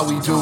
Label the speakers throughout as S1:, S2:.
S1: how we do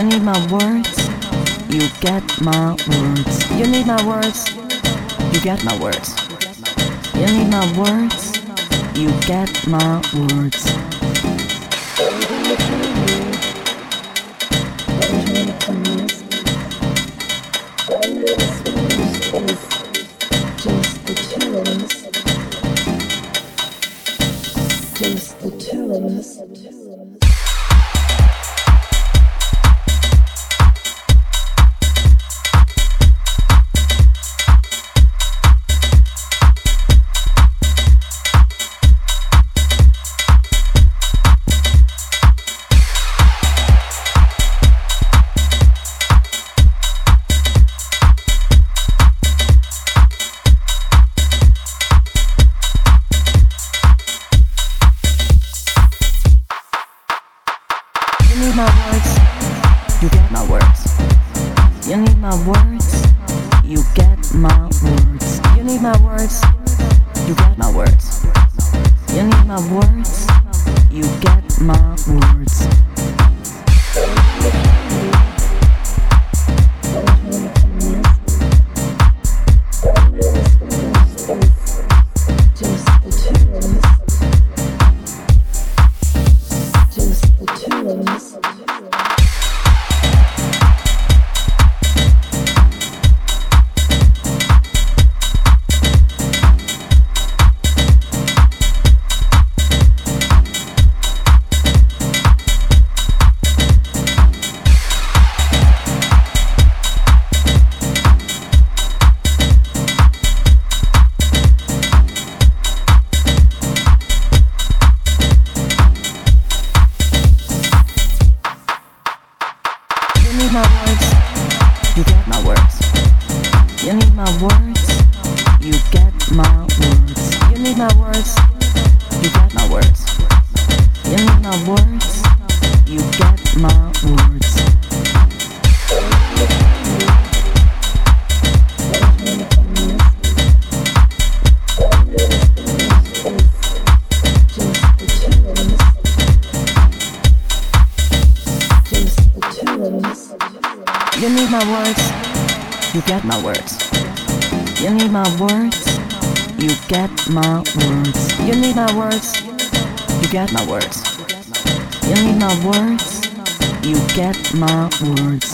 S2: You need my words, you get my words. You need my words, you get my words. You need my words, you get my words. my words.